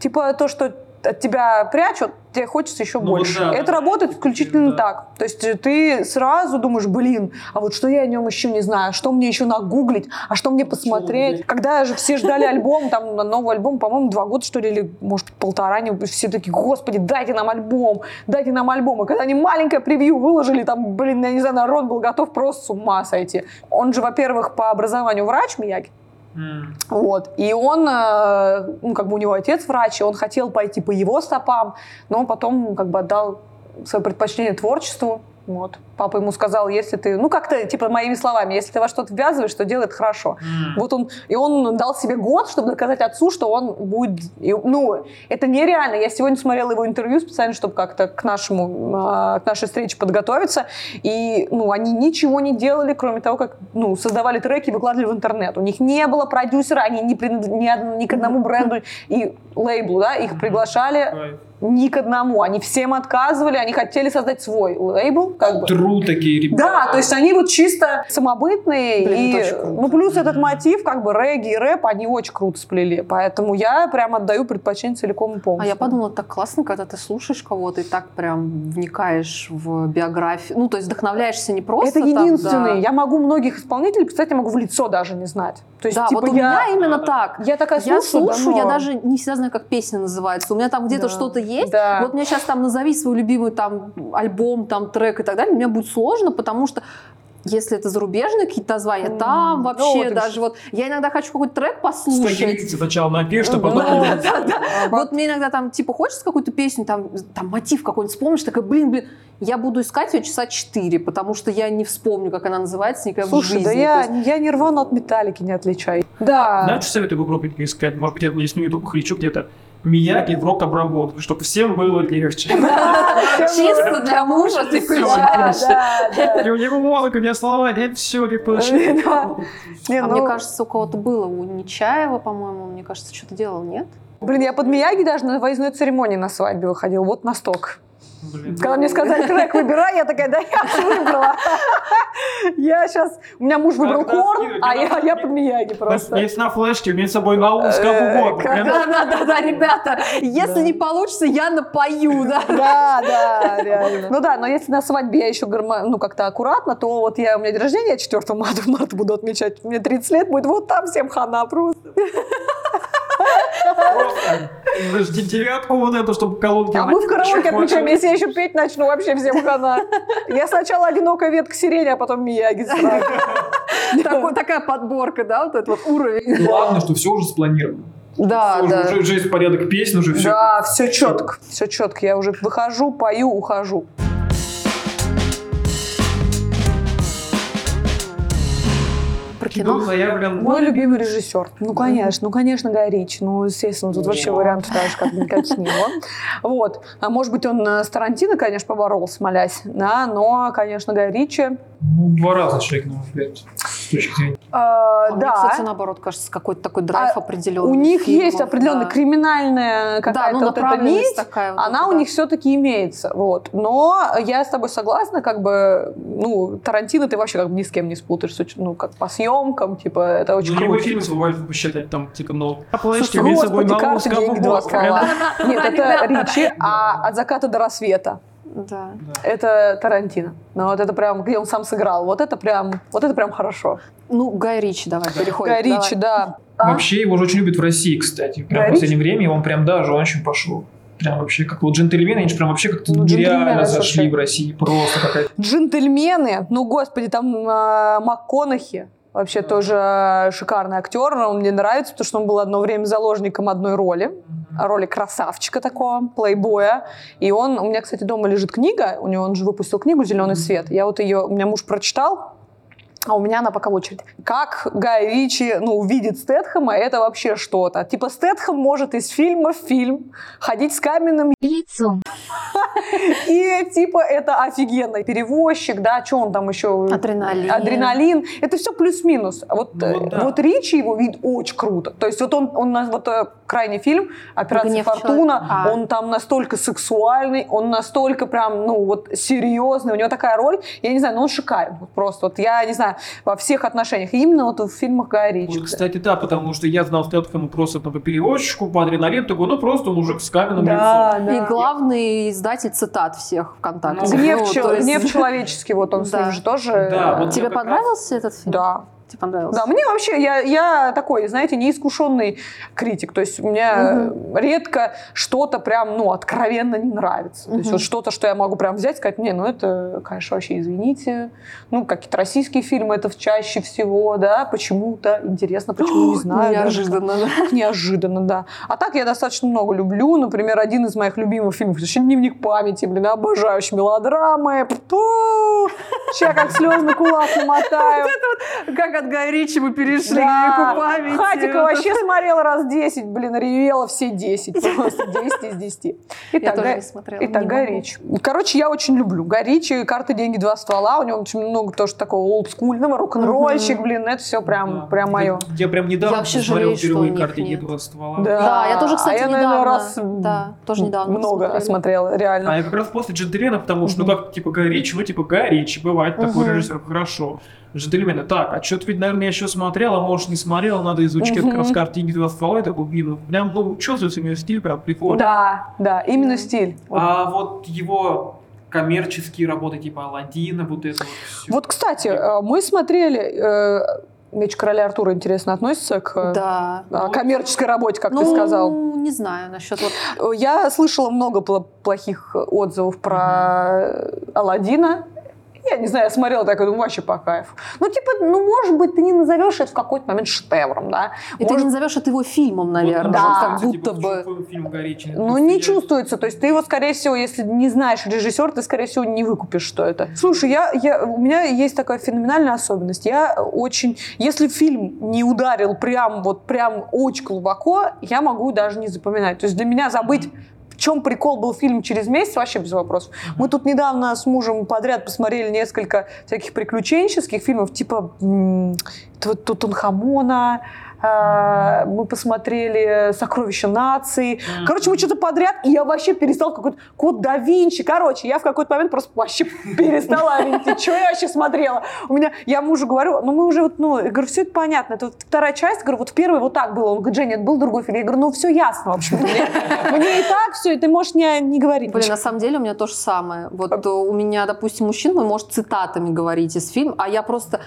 Типа то, что от тебя прячут, тебе хочется еще Ну вот больше. да, это да. работает исключительно Да. так. То есть э, ты сразу думаешь, блин, а вот что я о нем еще не знаю, что мне еще нагуглить, а что мне посмотреть. Когда же все ждали альбом, там новый альбом, по-моему, два года что ли, или может полтора, они все такие, господи, дайте нам альбом, дайте нам альбом. И когда они маленькое превью выложили, там, блин, я не знаю, народ был готов просто с ума сойти. Он же, во-первых, по образованию врач Мияги, М. вот. И он, э, ну, как бы у него отец врач, и он хотел пойти по его стопам, но потом как бы отдал свое предпочтение творчеству. Вот. Папа ему сказал, если ты, ну как-то, типа моими словами, если ты во что-то ввязываешь, то делай это хорошо. М. Вот он, и он дал себе год, чтобы доказать отцу, что он будет, и, ну, это нереально. Я сегодня смотрела его интервью специально, чтобы как-то к нашему, а, к нашей встрече подготовиться, и, ну, они ничего не делали, кроме того, как, ну, создавали треки и выкладывали в интернет. У них не было продюсера, они не принадлежали ни, ни к одному бренду и лейблу, да, их приглашали ни к одному. Они всем отказывали, они хотели создать свой лейбл, как бы. Тру такие ребята. Да, то есть они вот чисто самобытные. Блин, и, ну, плюс этот мотив, как бы регги и рэп, они очень круто сплели. Поэтому я прям отдаю предпочтение целиком и А полностью. я подумала, так классно, когда ты слушаешь кого-то и так прям вникаешь в биографию. Ну, то есть вдохновляешься не просто это там, единственный. да. Я могу многих исполнителей, кстати, я могу в лицо даже не знать. То есть, Да, типа, вот у я, меня именно так. я такая Я слушаю, слушаю, я даже не всегда знаю, как песня называется. У меня там где-то Да. что-то есть. Да. Вот мне сейчас там назови свой любимый там альбом, там трек и так далее, мне будет сложно, потому что если это зарубежные какие-то названия, М, там ну, вообще вот и даже вот... Я иногда хочу какой-то трек послушать. сначала напишешь, чтобы Ну, потом... да, да, да. Вот мне иногда там, типа, хочется какую-то песню, там, там мотив какой-нибудь вспомнишь, такая, блин, блин, я буду искать ее часа четыре, потому что я не вспомню, как она называется никогда в Слушай, жизни. да я, есть- я нирвану от металлики не отличаю. Да. Знаешь, советую попробовать искать? Может быть, если на YouTube хочу где-то Мияги в рок-обработку, чтобы всем было легче. Чисто для мужа ты включаешь. И у него музыка, у меня слова, нет, все. Не, А ну, мне кажется, у кого-то было, у Нечаева, по-моему, мне кажется, что-то делал, нет? Блин, я под Мияги даже на выездной церемонии на свадьбе выходила. Вот настолько. Блин. Когда мне сказали, трек выбирай, я такая, да я выбрала. Я сейчас... У меня муж выбрал Корн, а мне я, под Мияги просто. Есть на флешке, иметь с собой на ус, как Э, угодно. как- Прям Да, да, да, да, ребята, если не получится, я напою, да. Да, да, реально. Ну да, но если на свадьбе я еще гармо- ну, как-то аккуратно, то вот я, у меня день рождения, я 4 марта, марта буду отмечать, мне 30 лет будет, вот там всем хана просто. Просто. Подожди, девятку вот эту, чтобы колонки... А мы в караоке отмечаем, если я еще петь начну, вообще всем хана. Я сначала одинокая ветка сирени, а потом Мияги Такая подборка, да, вот этот вот уровень. Главное, что все уже спланировано. Да, Уже- да. Уже, уже есть порядок песен, уже все. Да, все четко, все четко. Я уже выхожу, пою, ухожу. Кино кино. заявлен. Мой любимый режиссер. Ну, конечно, ну, конечно, Гай Ричи. Ну, естественно, тут вообще вариантов даже как никаких не было. Вот. А может быть, он э, с Тарантино, конечно, поборолся, молясь, да, но, конечно, Гай Ричи. Ну, два раза человек, на с точки зрения. Э, А мне, да, кстати, наоборот, кажется, какой-то такой драйв А определенный. у них фильмов, есть определенная да. криминальная Да, какая-то ну, вот эта нить, такая вот она эта, у да. них все-таки имеется, вот. Но я с тобой согласна, как бы, ну, Тарантино ты вообще как бы ни с кем не спутаешь, с ну, как по съемкам, типа, это очень Ну, круто. фильмы бывает посчитать там, типа, ну, а флешки, Слушай, иметь с собой Господи, карты, деньги, два ствола. Нет, это Ричи, а от заката до рассвета. Да. да. Это Тарантино. Ну, вот это прям, где он сам сыграл. Вот это прям, вот это прям хорошо. Ну, Гай Ричи, давай, переходим. Гай Ричи, да. А? Вообще его же очень любят в России, кстати. Прям Гай в последнее время он прям даже очень пошел. Прям вообще, как вот джентльмены, они же прям вообще как-то Ну, нереально зашли слушай. в России. Просто какая-то... Джентльмены, ну, господи, там а, МакКонахи, вообще тоже а, шикарный актер, он мне нравится, потому что он был одно время заложником одной роли, роли красавчика такого, плейбоя, и он, у меня, кстати, дома лежит книга, у него, он же выпустил книгу «Зеленый свет», я вот ее, у меня муж прочитал, а у меня она пока в очереди. Как Гай Ричи, ну, видит Стэтхэма, это вообще что-то. Типа Стэтхэм может из фильма в фильм ходить с каменным лицом. и типа это офигенно. Перевозчик, да, что он там еще? Адреналин. Адреналин. Это все плюс-минус. Вот, Ну вот да. вот Ричи его вид очень круто. То есть вот он, он на- вот э, крайний фильм «Операция «Гнев Фортуна», человека». А. он там настолько сексуальный, он настолько прям, ну вот серьезный, у него такая роль, я не знаю, ну он шикарен. Вот просто вот я не знаю, во всех отношениях. И именно вот в фильмах Гая Ричи. Вот, кстати, да, потому что я знал Стэтхэма просто по перевозчику, по адреналин, такой, ну просто мужик с каменным Да, лицом. да. И главный издатель цитат всех ВКонтакте. Ну, Гнев, Ну, чел- есть- гнев человеческий, вот он с Да. ним же тоже. Да, вот Тебе понравился этот фильм? Да, Тебе понравился? Да, мне вообще, я, я такой, знаете, неискушенный критик. То есть мне э, редко что-то прям, ну, откровенно не нравится. То есть вот что-то, что я могу прям взять и сказать, не, ну это, конечно, вообще извините. Ну, какие-то российские фильмы, это чаще всего, да, почему-то. Интересно, почему, не знаю. Неожиданно, да. Неожиданно, да. А так я достаточно много люблю. Например, один из моих любимых фильмов, вообще «Дневник памяти», блин, обожаю мелодрамы. Сейчас как слезный кулак намотаю. Как от Ричи мы перешли Да. к памяти. Хатика вообще смотрела раз 10, блин, ревела все 10. Просто 10 из 10. Я Итак, тоже Гай- смотрела. Итак, не Гай могу. Ричи. Короче, я очень люблю. Гай Ричи, карты, деньги, два ствола. У него очень много тоже такого олдскульного, рок-н-ролльщик, блин, это все прям, Да. прям мое. Я прям недавно Я вообще посмотрел жалею, впервые картине нет. два ствола. Да, я тоже, А кстати, я, наверное, недавно. раз Да, тоже недавно много смотрели. смотрела, реально. А я как раз после джентльмена, потому что, ну как, типа, Гай Ричи, ну типа, Гай Ричи, бывает такой режиссер, хорошо. Джентльмены, так, а что-то ведь, наверное, я еще смотрел, а может не смотрел, надо изучить Мгм. как раз картинки два ствола, я такой, блин, ну, прям, ну, чувствуется у него стиль, прям прикольно. Да, да, именно стиль. А вот его коммерческие работы, типа Алладина, вот это вот всё. Вот, кстати, э, мы смотрели... э, Меч короля Артура, интересно, относится к Да. э, коммерческой работе, как ну, ты сказал? не знаю насчет вот... Я слышала много пл- плохих отзывов про Алладина. Я не знаю, я смотрела так и думаю, вообще по кайфу. Ну, типа, ну, может быть, ты не назовешь это в какой-то момент шедевром, да? И ты Может, не назовешь это его фильмом, наверное. Да. вот как будто бы... фильм? Ну, не чувствуется. То есть ты его, скорее всего, если не знаешь режиссер, ты, скорее всего, не выкупишь, что это. Слушай, я, я, у меня есть такая феноменальная особенность. Я очень... Если фильм не ударил прям, вот прям очень глубоко, я могу даже не запоминать. То есть для меня забыть в чем прикол был фильм через месяц, вообще без вопросов. Мы тут недавно с мужем подряд посмотрели несколько всяких приключенческих фильмов, типа Ту- Тутанхамона, мы посмотрели «Сокровища нации». Короче, мы что-то подряд, и я вообще перестал какой-то код да Винчи. Короче, я в какой-то момент просто вообще перестала видеть. Что я вообще смотрела? У меня, я мужу говорю, ну мы уже вот, ну, я говорю, все это понятно. Это вот вторая часть, говорю, вот в первой вот так было. Он говорит, Женя, это был другой фильм. Я говорю, ну все ясно, в общем. Мне, мне и так все, и ты можешь не, не говорить. Блин, на самом деле у меня то же самое. Вот у меня, допустим, мужчина, он может цитатами говорить из фильма, а я просто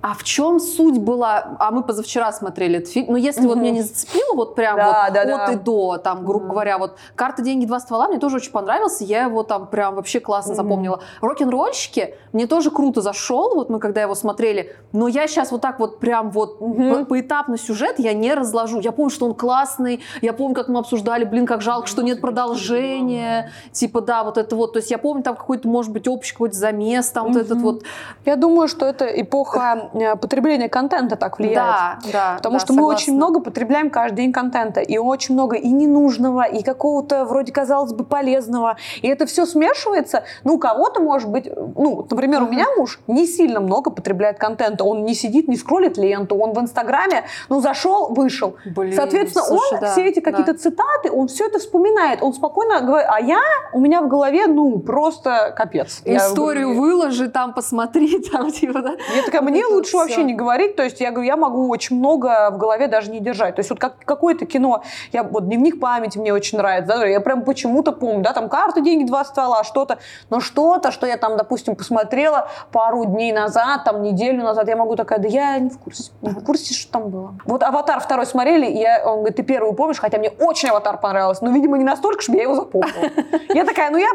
а в чем суть была? А мы позавчера смотрели этот фильм. Но если вот меня не зацепило вот прям Да, вот да, от да. и до, там, грубо Мгм. говоря, вот «Карта, деньги, два ствола» мне тоже очень понравился. Я его там прям вообще классно Мгм. запомнила. «Рок-н-ролльщики» мне тоже круто зашел, вот мы когда его смотрели. Но я сейчас вот так вот прям вот по- поэтапно сюжет я не разложу. Я помню, что он классный. Я помню, как мы обсуждали, блин, как жалко, что нет продолжения. Типа, да, вот это вот. То есть я помню там какой-то, может быть, общий какой-то замес, там вот этот вот. Я думаю, что это эпоха э, потребления контента так влияет. Да, да. Потому да, что мы согласна. очень много потребляем каждый день контента, и очень много и ненужного, и какого-то вроде казалось бы полезного, и это все смешивается. Ну, у кого-то может быть, ну, например, у меня муж не сильно много потребляет контента, он не сидит, не скроллит ленту, он в Инстаграме, ну, зашел, вышел. Блин, Соответственно, слушай, он да, все эти какие-то да. цитаты, он все это вспоминает, он спокойно говорит, а я, у меня в голове, ну, просто капец. Я Историю говорю, выложи, там посмотри, там типа, да. я такая, мне это лучше вообще всё. не говорить. То есть я говорю, я могу очень много в голове даже не держать. То есть вот как какое-то кино, я вот дневник памяти мне очень нравится, да, я прям почему-то помню, да, там карта, деньги, два ствола, что-то, но что-то, что я там, допустим, посмотрела пару дней назад, там неделю назад, я могу такая, да я не в курсе, не в курсе, что там было. Вот «Аватар» второй смотрели, и я, он говорит, ты первый помнишь, хотя мне очень «Аватар» понравился, но, видимо, не настолько, чтобы я его запомнила. Я такая, ну я,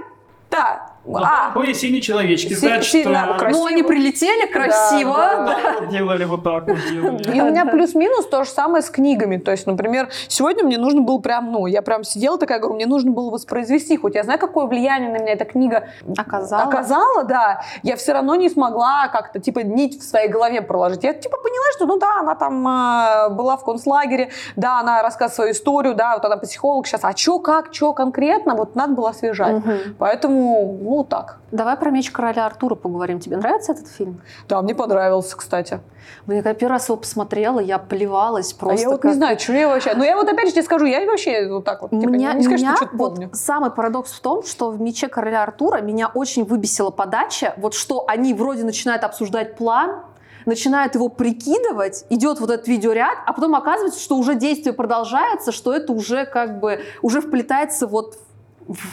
да, Ну, а, Были синие человечки, Си- значит, сильно красиво. Ну, они прилетели красиво. да, да. так вот делали, вот так вот делали. И у меня плюс-минус то же самое с книгами. То есть, например, сегодня мне нужно было прям, ну, я прям сидела такая, говорю, мне нужно было воспроизвести, хоть я знаю, какое влияние на меня эта книга Оказалось. оказала, да, я все равно не смогла как-то, типа, нить в своей голове проложить. Я, типа, поняла, что, ну, да, она там э, была в концлагере, да, она рассказывает свою историю, да, вот она психолог сейчас, а что, как, что конкретно, вот надо было освежать. Мгм. Поэтому, ну, так. Давай про меч короля Артура поговорим. Тебе нравится этот фильм? Да, мне понравился, кстати. Блин, когда первый раз его посмотрела, я плевалась просто. а я вот как- не знаю, что я вообще... Ну, я вот опять же тебе скажу, я вообще вот так вот, типа, Меня, не скажешь, меня что вот помню. самый парадокс в том, что в «Мече короля Артура» меня очень выбесила подача, вот что они вроде начинают обсуждать план, начинают его прикидывать, идет вот этот видеоряд, а потом оказывается, что уже действие продолжается, что это уже как бы, уже вплетается вот в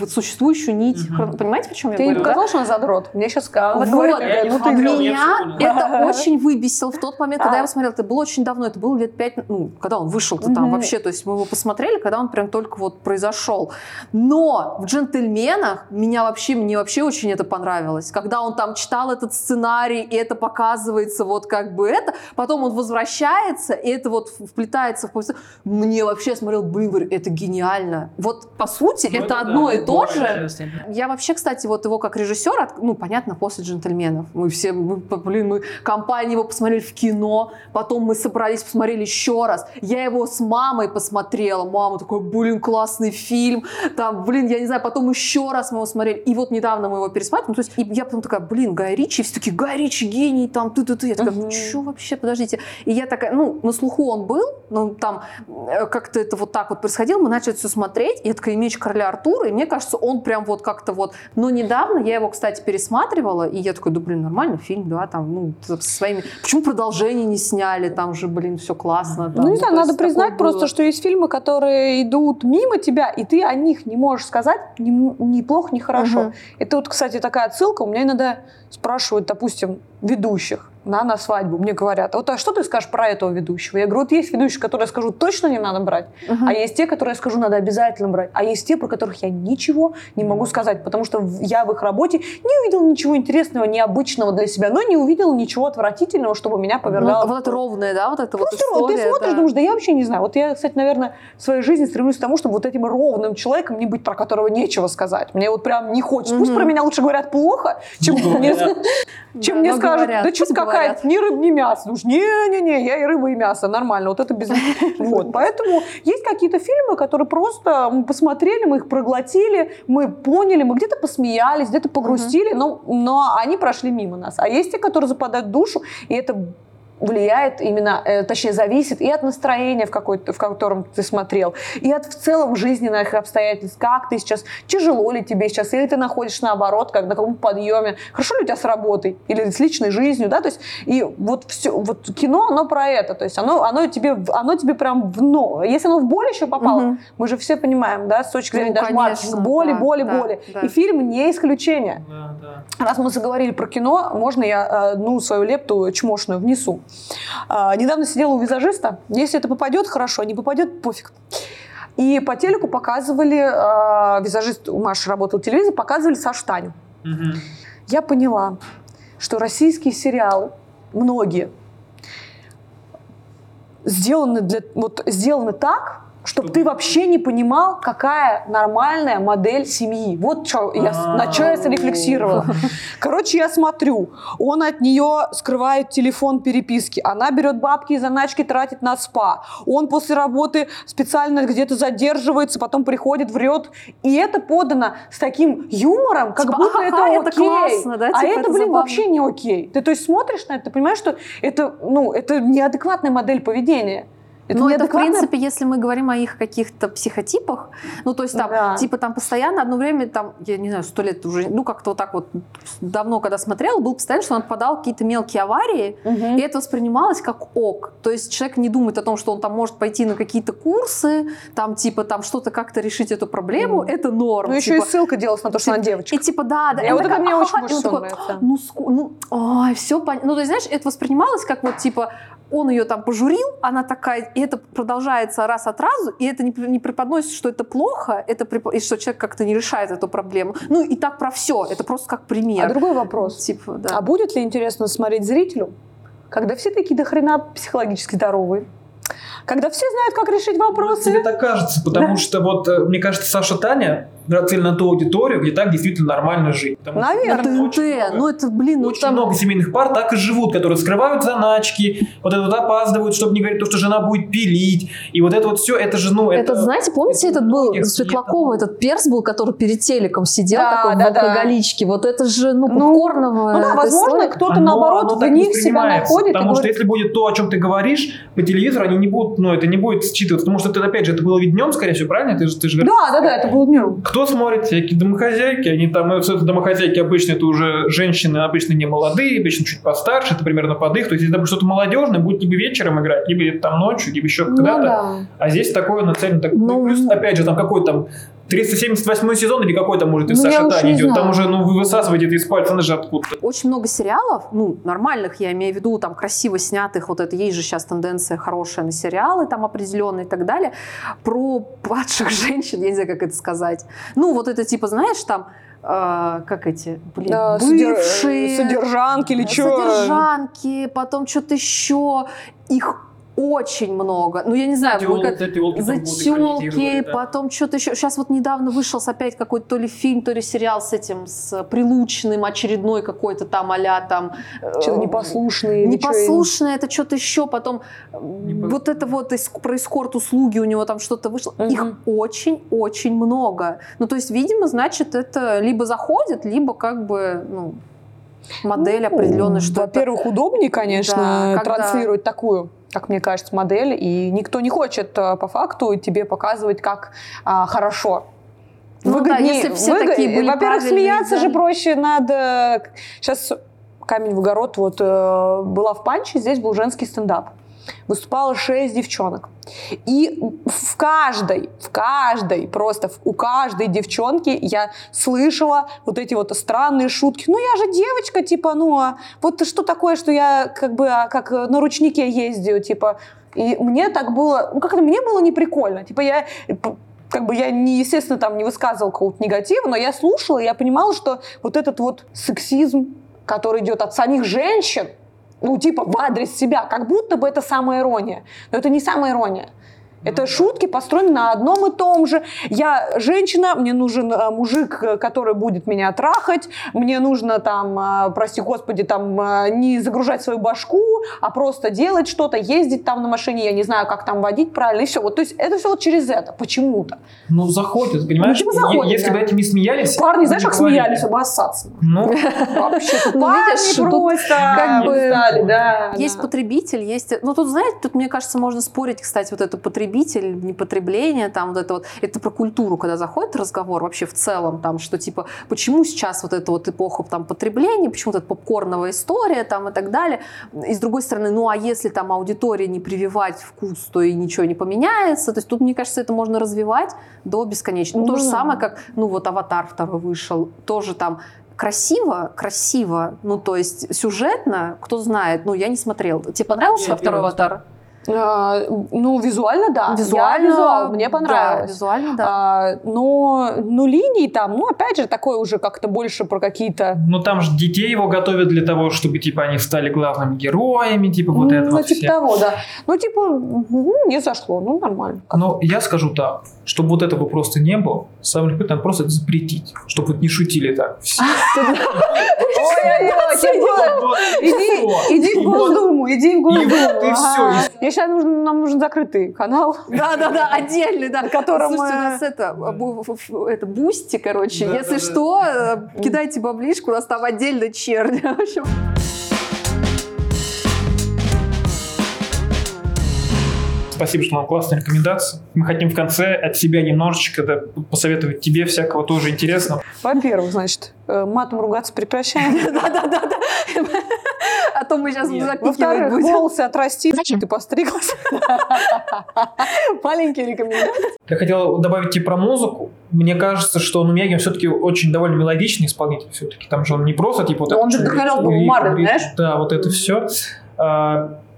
существующую нить. Мгм. Понимаете, о чем я Ты не говорю? да? показал, что он задрот? Мне сейчас сказала. Вот, говорит, я ну ты смотрел, Меня это очень выбесило в тот момент, когда А. я его смотрела. Это было очень давно, это было лет пять, ну, когда он вышел-то там вообще. То есть мы его посмотрели, когда он прям только вот произошел. Но в «Джентльменах» меня вообще, мне вообще очень это понравилось. Когда он там читал этот сценарий, и это показывается вот как бы это, потом он возвращается, и это вот вплетается в повествование. Мне вообще, я смотрел, блин, говорю, это гениально. Вот по сути, Ну, это да, одно и то же, я вообще, кстати, вот его как режиссер, ну, понятно, после «Джентльменов». Мы все, мы, блин, мы компании его посмотрели в кино, потом мы собрались, посмотрели еще раз. Я его с мамой посмотрела. Мама такой, блин, классный фильм. Там, блин, я не знаю, потом еще раз мы его смотрели. И вот недавно мы его пересматриваем. То есть, и я потом такая, блин, Гай Ричи. И все такие, Гай Ричи, гений, там, ты-ты-ты. Я такая, Мгм. что вообще, подождите. И я такая, ну, на слуху он был, ну, там э, как-то это вот так вот происходило, мы начали все смотреть, и я такая, меч короля Артура, и мне кажется, он прям вот как-то вот... Но недавно я его, кстати, пересматривала, и я такой, да, блин, нормальный фильм, да, там, ну, со своими... Почему продолжение не сняли? Там же, блин, все классно. там, Ну, не знаю, то надо признать просто, было. что есть фильмы, которые идут мимо тебя, и ты о них не можешь сказать ни, ни плохо, ни хорошо. Мгм. Это вот, кстати, такая отсылка. У меня иногда спрашивают, допустим, ведущих да, на свадьбу. Мне говорят, вот а что ты скажешь про этого ведущего? Я говорю, вот есть ведущие, которые я скажу, точно не надо брать, Мгм. а есть те, которые я скажу, надо обязательно брать, а есть те, про которых я ничего не могу сказать, потому что я в их работе не увидела ничего интересного, необычного для себя, но не увидела ничего отвратительного, чтобы меня повергало. Ну, вот это ровное, да, вот это вот Просто ровно. история. Ты смотришь, да. думаешь, да я вообще не знаю. Вот я, кстати, наверное, в своей жизни стремлюсь к тому, чтобы вот этим ровным человеком не быть, про которого нечего сказать. Мне вот прям не хочется. Пусть Мгм. про меня лучше говорят плохо, чем Ну, мне, скажут, да что пусть говорят. ни рыб, ни мясо. Уж не-не-не, я и рыба, и мясо, нормально. Вот это без... Вот, поэтому есть какие-то фильмы, которые просто мы посмотрели, мы их проглотили, мы поняли, мы где-то посмеялись, где-то погрустили, но, но они прошли мимо нас. А есть те, которые западают в душу, и это влияет именно, э, точнее, зависит и от настроения, в, какой-то, в котором ты смотрел, и от в целом жизненных обстоятельств, как ты сейчас, тяжело ли тебе сейчас, или ты находишься наоборот, как на каком подъеме, хорошо ли у тебя с работой, или с личной жизнью, да, то есть, и вот все, вот кино, оно про это, то есть, оно, оно тебе, оно тебе прям в, но, если оно в боль еще попало, Мгм. мы же все понимаем, да, с точки зрения Ну, даже маркетинга, конечно, боли, да, боли, да, боли, да. и фильм не исключение. Да, да. Раз мы заговорили про кино, можно я одну свою лепту чмошную внесу. А, недавно сидела у визажиста. Если это попадет, хорошо, не попадет, пофиг. И по телеку показывали, а, визажист у Маши работал телевизор, показывали Сашу Таню. Мгм. Я поняла, что российские сериалы, многие, сделаны, для, вот, сделаны так, чтобы ты вообще не понимал, какая нормальная модель семьи. Вот чё я, на что я срефлексировала. Короче, я смотрю, он от нее скрывает телефон переписки, она берет бабки и заначки тратит на спа, он после работы специально где-то задерживается, потом приходит, врет, и это подано с таким юмором, как Типа, будто «Ага, это это окей. классно, да, а типа, это, это блин, забавно. вообще не окей. Ты то есть смотришь на это, ты понимаешь, что это, ну, это неадекватная модель поведения. Это Ну, это, в принципе, если мы говорим о их каких-то психотипах, ну, то есть там, Да. типа, там постоянно одно время, там, я не знаю, сто лет уже, ну, как-то вот так вот давно, когда смотрела, был постоянно, что он попадал в какие-то мелкие аварии, Мгм. и это воспринималось как ок. То есть человек не думает о том, что он там может пойти на какие-то курсы, там, типа, там, что-то как-то решить эту проблему, Мгм. это норм. Ну, еще типа. и ссылка делалась на то, что она девочка. И типа, да, да. И вот это мне очень «Ага», больше. Ну, ску- ну, ой, все понятно. Ну, то есть, знаешь, это воспринималось как вот, типа, он ее там пожурил, она такая, и это продолжается раз от разу, и это не, не преподносится, что это плохо, это препо- и что человек как-то не решает эту проблему. Ну, и так про все. Это просто как пример. А другой вопрос. Типа, да. А будет ли интересно смотреть зрителю, когда все такие до хрена психологически здоровые? Когда все знают, как решить Ну, вопросы? Тебе так кажется, потому что вот, э, мне кажется, Саша Таня нацелена на ту аудиторию, где так действительно нормально жить. Потому что Наверное. На очень много. ну это, блин, ну Очень там... много семейных пар так и живут, которые скрывают заначки, вот это вот опаздывают, чтобы не говорить то, что жена будет пилить, и вот это вот все, это же, ну, это... Это, знаете, помните, это этот был Светлакова, этот перс был, который перед телеком сидел Да, такой да, в да. алкоголичке. Вот это же, ну, Ну, попкорновая Ну да, эта возможно, кто-то наоборот оно в них себя находит Потому что говорит, если будет то, о чем ты говоришь, по телевизору они не будут, ну, это не будет считываться, потому что это, опять же, это было ведь днем, скорее всего, правильно? Ты же, ты же говоришь, Да, да, да, это был днем. Кто смотрит? Всякие домохозяйки. Они там, ну, это домохозяйки обычно это уже женщины, обычно не молодые, обычно чуть постарше, это примерно под их. То есть, если это что-то молодежное, будет либо вечером играть, либо там ночью, либо еще Ну когда-то. да. А здесь такое нацелено. Так, Ну, ну, плюс, опять же, там какой там 378 сезон или какой там, может, и Ну, Саша не идет. Там знаю. уже, ну, вы высасываете это из пальца, она же откуда-то. Очень много сериалов, ну, нормальных, я имею в виду, там, красиво снятых, вот это есть же сейчас тенденция хорошая на сериалы, там, определенные и так далее, про падших женщин, я не знаю, как это сказать. Ну, вот это, типа, знаешь, там, э, как эти, блин, Да, бывшие... Содержанки или что? Содержанки, потом что-то еще. Их очень много. Ну, я не знаю, вы как- Зателки, потом что-то еще. Сейчас вот недавно вышел опять какой-то то ли фильм, то ли сериал с этим, с Прилучным, очередной какой-то там а там... э, Что-то чё, Непослушное, это что-то еще, потом Непослушное. вот это вот эс- про эскорт-услуги у него там что-то вышло. Мгм. Их очень-очень много. Ну, то есть, видимо, значит, это либо заходит, либо как бы, ну, модель Ну, определенная, что. Во-первых, удобнее, конечно, Да, когда- транслировать такую как мне кажется, модель, и никто не хочет э, по факту тебе показывать, как а, хорошо. Ну да, если все такие были Во-первых, смеяться да. же проще надо... Сейчас камень в огород. Вот э, была в Панче, здесь был женский стендап. Выступало шесть девчонок. И в каждой, в каждой, просто у каждой девчонки я слышала вот эти вот странные шутки. Ну, я же девочка, типа, ну, а вот что такое, что я как бы а, как на ручнике ездию, типа. И мне так было, ну, как-то мне было неприкольно. Типа, я как бы я, не, естественно, там не высказывала какого-то негатива, но я слушала, и я понимала, что вот этот вот сексизм, который идет от самих женщин, ну, типа, в адрес себя, как будто бы это самая ирония. Но это не самая ирония. Это шутки построены на одном и том же. Я женщина, мне нужен э, мужик, э, который будет меня трахать, мне нужно там, э, прости господи, там э, не загружать свою башку, а просто делать что-то, ездить там на машине, я не знаю, как там водить правильно, и все. Вот, то есть это все вот через это, почему-то. Ну, заходит, понимаешь? Ну, типа заходит, Если да. бы этим не смеялись... Парни, знаешь, как говорили. смеялись, обоссаться. Ну, Вообще, Ну, парни просто как бы. Есть потребитель, есть... Ну, тут, знаете, тут, мне кажется, можно спорить, кстати, вот это потребитель, непотребление, там вот это вот... Это про культуру, когда заходит разговор вообще в целом, там, что типа, почему сейчас вот эта вот эпоха там потребления, почему вот эта попкорновая история там и так далее. И с другой стороны, ну, а если там аудитории не прививать вкус, то и ничего не поменяется. То есть тут, мне кажется, это можно развивать до бесконечности. Ну, то же Ну, самое, как, ну, вот «Аватар» второй вышел, тоже там красиво, красиво, ну, то есть сюжетно, кто знает, ну, я не смотрел. Тебе понравился второй «Аватар»? А, ну, визуально, да. Визуально, Я визуал, мне да, понравилось. визуально, да. А, но, ну, линии там, ну, опять же, такое уже как-то больше про какие-то... ну там же детей его готовят для того, чтобы, типа, они стали главными героями, типа, вот это ну, вот типа все. того, да. Ну, типа, ну, не зашло, ну, нормально. Но я скажу так, чтобы вот этого просто не было, самое там просто это запретить, чтобы вот не шутили так. Все. Ой-ой-ой. Иди, в Госдуму, иди в Госдуму. и всё. Ага. Мне сейчас нужен, нам нужен закрытый канал. Да-да-да, отдельный, да. котором, Слушайте, у э, нас это, это Boosty, короче. Если что, э, кидайте баблишку, у нас там отдельно черни. В общем, Спасибо, что нам классная рекомендация. Мы хотим в конце от себя немножечко да, посоветовать тебе всякого тоже интересного. Во-первых, значит, э, матом ругаться прекращаем. Да-да-да. А то мы сейчас Во-вторых, волосы отрасти. Ты постриглась. Маленькие рекомендации. Я хотел добавить тебе про музыку. Мне кажется, что ну, Мягин все-таки очень довольно мелодичный исполнитель все-таки. Там же он не просто типа... Ну, он же вдохновлял Боба Марли, знаешь? Да, вот это все.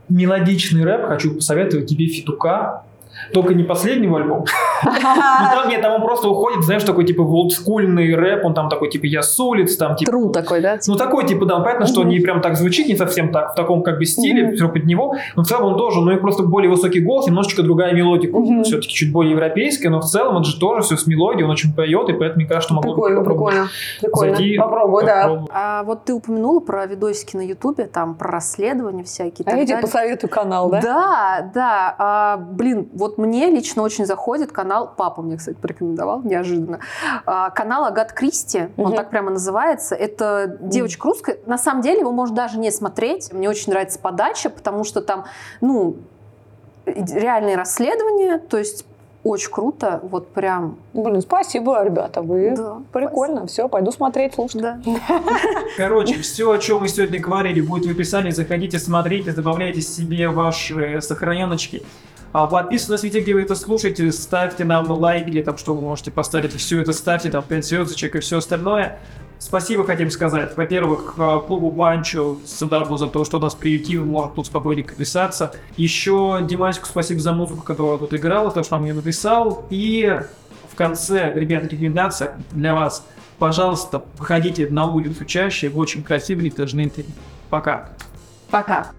Мелодичный рэп хочу посоветовать тебе Фитука. Только не последнего альбома. Там нет, там он просто уходит, знаешь, такой типа олдскульный рэп, он там такой типа я с улиц, там типа Тру такой, да? Ну, такой, типа, да, понятно, что не прям так звучит, не совсем так, в таком как бы стиле, все под него, но в целом он тоже, ну, и просто более высокий голос, немножечко другая мелодика, все-таки чуть более европейская, но в целом это же тоже все с мелодией, он очень поет, и поэтому, мне кажется, что могло бы Прикольно, попробовать. прикольно. Прикольно. Зайди, Попробуй, да. А вот ты упомянула про видосики на Ютубе, там про расследования всякие. А я тебе посоветую канал, да? Да, да. А, блин, вот мне лично очень заходит канал, папа мне, кстати, порекомендовал, неожиданно. А, канал Агат Кристи, он Мгм. так прямо называется. Это девочка русская. На самом деле его можно даже не смотреть. Мне очень нравится подача, потому что там, ну, реальные расследования, то есть очень круто, вот прям. Блин, спасибо, ребята, вы Да, прикольно. Все, пойду смотреть, слушать. Да. Короче, все, о чем мы сегодня говорили, будет в описании. Заходите, смотрите, добавляйте себе ваши сохраненочки. А подписывайтесь везде, где вы это слушаете, ставьте нам лайк, или там что вы можете поставить, все это ставьте, там 5 звездочек и все остальное. Спасибо хотим сказать. Во-первых, э, клубу Банчо Садарбу за то, что нас приютил, может тут спокойнее писаться. Еще Димасику спасибо за музыку, которую тут играл, то, что он мне написал. И в конце, ребят, рекомендация для вас. Пожалуйста, выходите на улицу чаще, вы очень красивые, должны Пока. Пока.